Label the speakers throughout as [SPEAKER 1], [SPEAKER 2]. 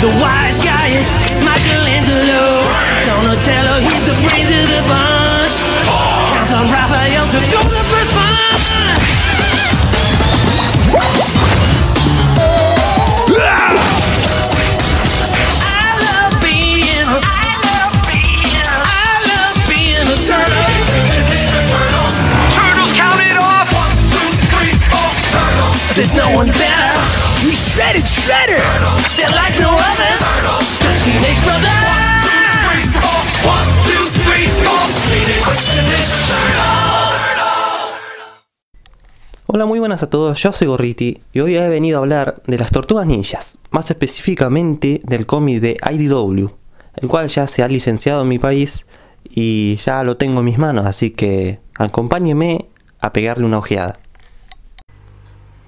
[SPEAKER 1] The wise guy is Michelangelo. Donatello, he's the brains of the bunch. Count on Raphael to throw the first punch. I love being, I love being, I love being a turtle. Turtles count it off. One, two, three, four, turtles. There's no one better.
[SPEAKER 2] Hola, muy buenas a todos, yo soy Gorriti y hoy he venido a hablar de las tortugas ninjas, más específicamente del cómic de IDW, el cual ya se ha licenciado en mi país y ya lo tengo en mis manos, así que acompáñenme a pegarle una ojeada.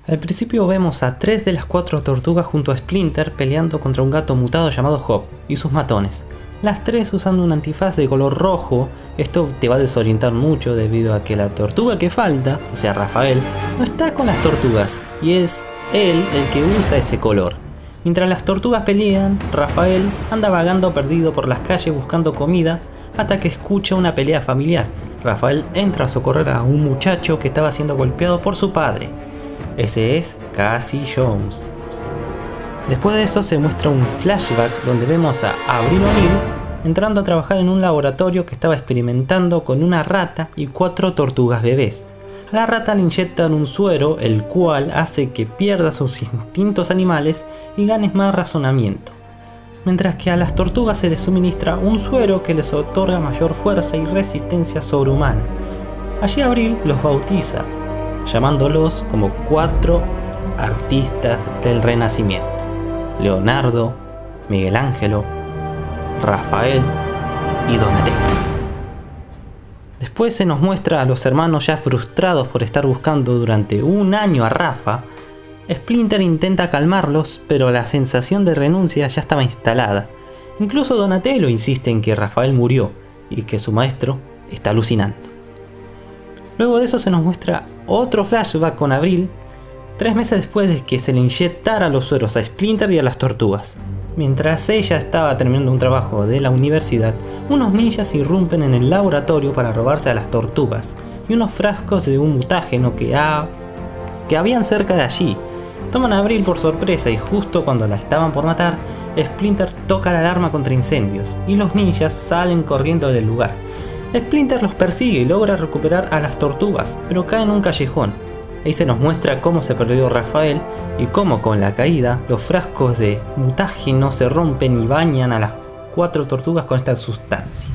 [SPEAKER 2] Al principio vemos a tres de las cuatro tortugas junto a Splinter peleando contra un gato mutado llamado Hop y sus matones. Las tres usando un antifaz de color rojo, esto te va a desorientar mucho debido a que la tortuga que falta, o sea Rafael, no está con las tortugas y es él el que usa ese color. Mientras las tortugas pelean, Rafael anda vagando perdido por las calles buscando comida hasta que escucha una pelea familiar. Rafael entra a socorrer a un muchacho que estaba siendo golpeado por su padre. Ese es Cassie Jones. Después de eso se muestra un flashback donde vemos a Avril O'Neil entrando a trabajar en un laboratorio que estaba experimentando con una rata y cuatro tortugas bebés. A la rata le inyectan un suero el cual hace que pierda sus instintos animales y ganes más razonamiento. Mientras que a las tortugas se les suministra un suero que les otorga mayor fuerza y resistencia sobrehumana. Allí Abril los bautiza, llamándolos como cuatro artistas del Renacimiento. Leonardo, Miguel Ángelo, Rafael y Donatello. Después se nos muestra a los hermanos ya frustrados por estar buscando durante un año a Rafa. Splinter intenta calmarlos, pero la sensación de renuncia ya estaba instalada. Incluso Donatello insiste en que Rafael murió y que su maestro está alucinando. Luego de eso se nos muestra otro flashback con Abril, tres meses después de que se le inyectara los sueros a Splinter y a las tortugas. Mientras ella estaba terminando un trabajo de la universidad, unos ninjas irrumpen en el laboratorio para robarse a las tortugas y unos frascos de un mutágeno que, que habían cerca de allí. Toman a Abril por sorpresa y justo cuando la estaban por matar, Splinter toca la alarma contra incendios y los ninjas salen corriendo del lugar. Splinter los persigue y logra recuperar a las tortugas, pero cae en un callejón. Ahí se nos muestra cómo se perdió Rafael y cómo con la caída los frascos de mutágeno se rompen y bañan a las cuatro tortugas con esta sustancia.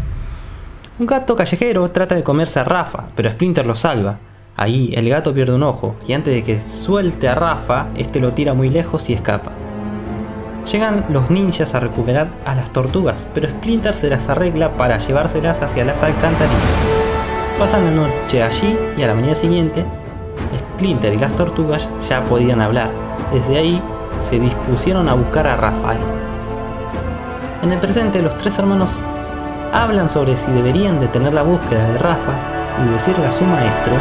[SPEAKER 2] Un gato callejero trata de comerse a Rafa, pero Splinter lo salva. Ahí el gato pierde un ojo y antes de que suelte a Rafa, este lo tira muy lejos y escapa. Llegan los ninjas a recuperar a las tortugas, pero Splinter se las arregla para llevárselas hacia las alcantarillas. Pasan la noche allí y a la mañana siguiente, Splinter y las tortugas ya podían hablar. Desde ahí se dispusieron a buscar a Rafael. En el presente los tres hermanos hablan sobre si deberían detener la búsqueda de Rafa y decirle a su maestro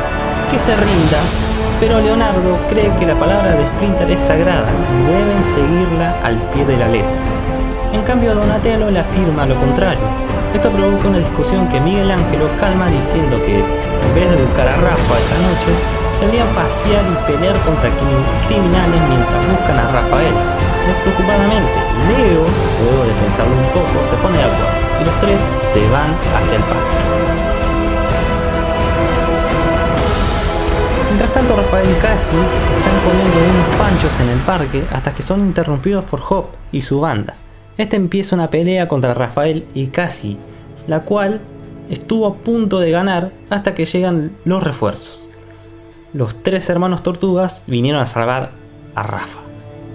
[SPEAKER 2] que se rinda, pero Leonardo cree que la palabra de Splinter es sagrada y deben seguirla al pie de la letra. En cambio Donatello le afirma lo contrario. Esto provoca una discusión que Miguel Ángelo calma diciendo que en vez de buscar a Rafa esa noche, deberían pasear y pelear contra criminales mientras buscan a Rafael. Despreocupadamente, Leo, luego de pensarlo un poco, se pone de acuerdo y los tres se van hacia el parque. Rafael y Cassie están comiendo unos panchos en el parque hasta que son interrumpidos por Hop y su banda. Este empieza una pelea contra Rafael y Cassie, la cual estuvo a punto de ganar hasta que llegan los refuerzos. Los tres hermanos tortugas vinieron a salvar a Rafa.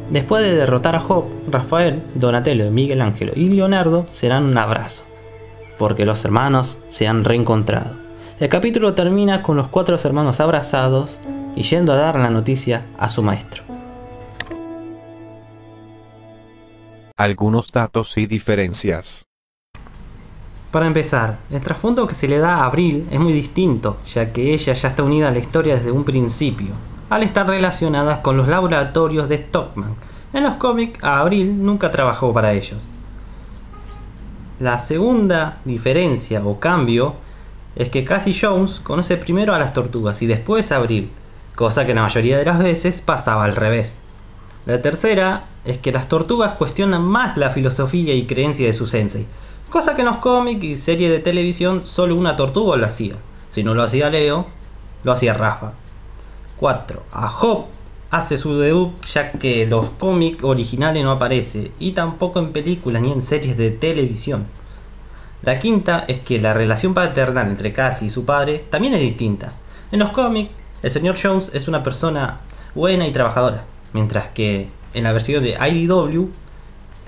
[SPEAKER 2] Después de derrotar a Job, Rafael, Donatello, Miguel Ángelo y Leonardo serán un abrazo, porque los hermanos se han reencontrado. El capítulo termina con los cuatro hermanos abrazados y yendo a dar la noticia a su maestro.
[SPEAKER 3] Algunos datos y diferencias.
[SPEAKER 2] Para empezar, el trasfondo que se le da a Abril es muy distinto, ya que ella ya está unida a la historia desde un principio, al estar relacionada con los laboratorios de Stockman. En los cómics, a Abril nunca trabajó para ellos. La segunda diferencia o cambio es que Cassie Jones conoce primero a las tortugas y después a Abril, cosa que la mayoría de las veces pasaba al revés. La tercera es que las tortugas cuestionan más la filosofía y creencia de su sensei, cosa que en los cómics y series de televisión solo una tortuga lo hacía. Si no lo hacía Leo, lo hacía Rafa. 4. A Job hace su debut ya que los cómics originales no aparece y tampoco en películas ni en series de televisión. La quinta es que la relación paternal entre Cassie y su padre también es distinta. En los cómics el señor Jones es una persona buena y trabajadora, mientras que en la versión de IDW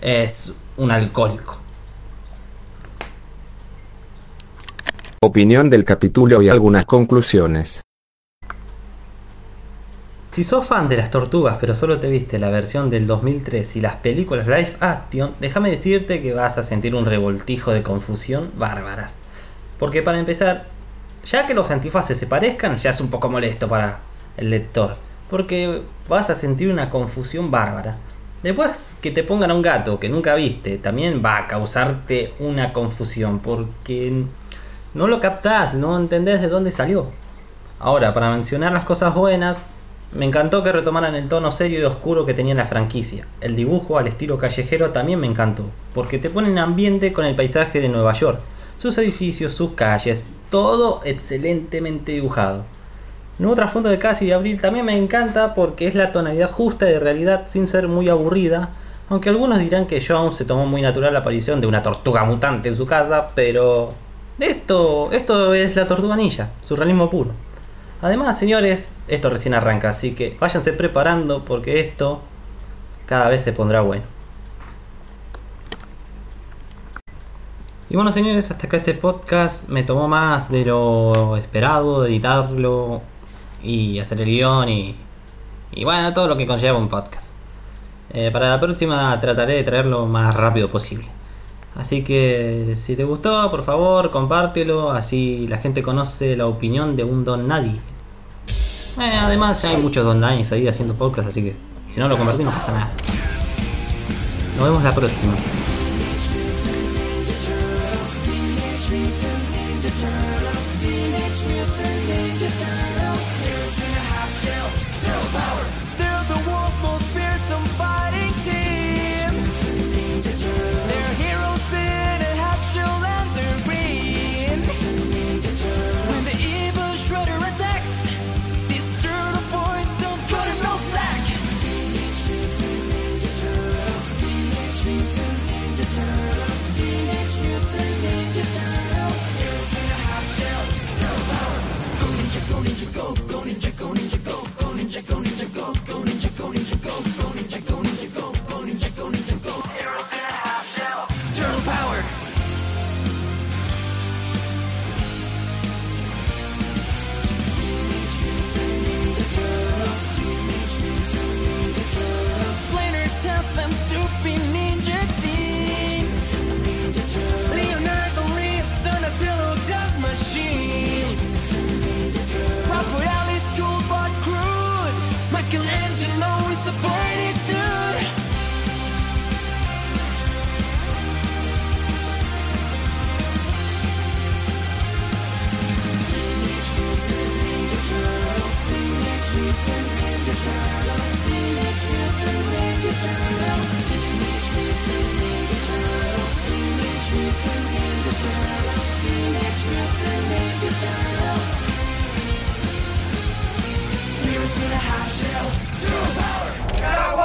[SPEAKER 2] es un alcohólico.
[SPEAKER 4] Opinión del capítulo y algunas conclusiones.
[SPEAKER 2] Si sos fan de las tortugas pero solo te viste la versión del 2003 y las películas live action, déjame decirte que vas a sentir un revoltijo de confusión bárbaras. Porque para empezar, ya que los antifaces se parezcan, ya es un poco molesto para el lector. Porque vas a sentir una confusión bárbara. Después que te pongan a un gato que nunca viste, también va a causarte una confusión. Porque no lo captás, no entendés de dónde salió. Ahora, para mencionar las cosas buenas, me encantó que retomaran el tono serio y oscuro que tenía la franquicia. El dibujo al estilo callejero también me encantó, porque te pone en ambiente con el paisaje de Nueva York, sus edificios, sus calles, todo excelentemente dibujado. Nuevo trasfondo de Cassie de Abril también me encanta porque es la tonalidad justa de realidad sin ser muy aburrida, aunque algunos dirán que Jones se tomó muy natural la aparición de una tortuga mutante en su casa, pero esto, esto es la tortuga ninja, surrealismo puro. Además, señores, esto recién arranca, así que váyanse preparando porque esto cada vez se pondrá bueno. Y bueno, señores, hasta acá este podcast me tomó más de lo esperado, de editarlo y hacer el guion y, y bueno, todo lo que conlleva un podcast. Eh, para la próxima trataré de traerlo más rápido posible. Así que si te gustó, por favor, compártelo, así la gente conoce la opinión de un don nadie. Eh, además, ya hay muchos don nadie ahí haciendo podcast, así que si no lo compartís no pasa nada. Nos vemos la próxima.
[SPEAKER 1] Turtles, Teenage Mutant Ninja Turtles, Heroes in a Half Shell, Turtle Power! go ninja go, go ninja, go ninja. Power!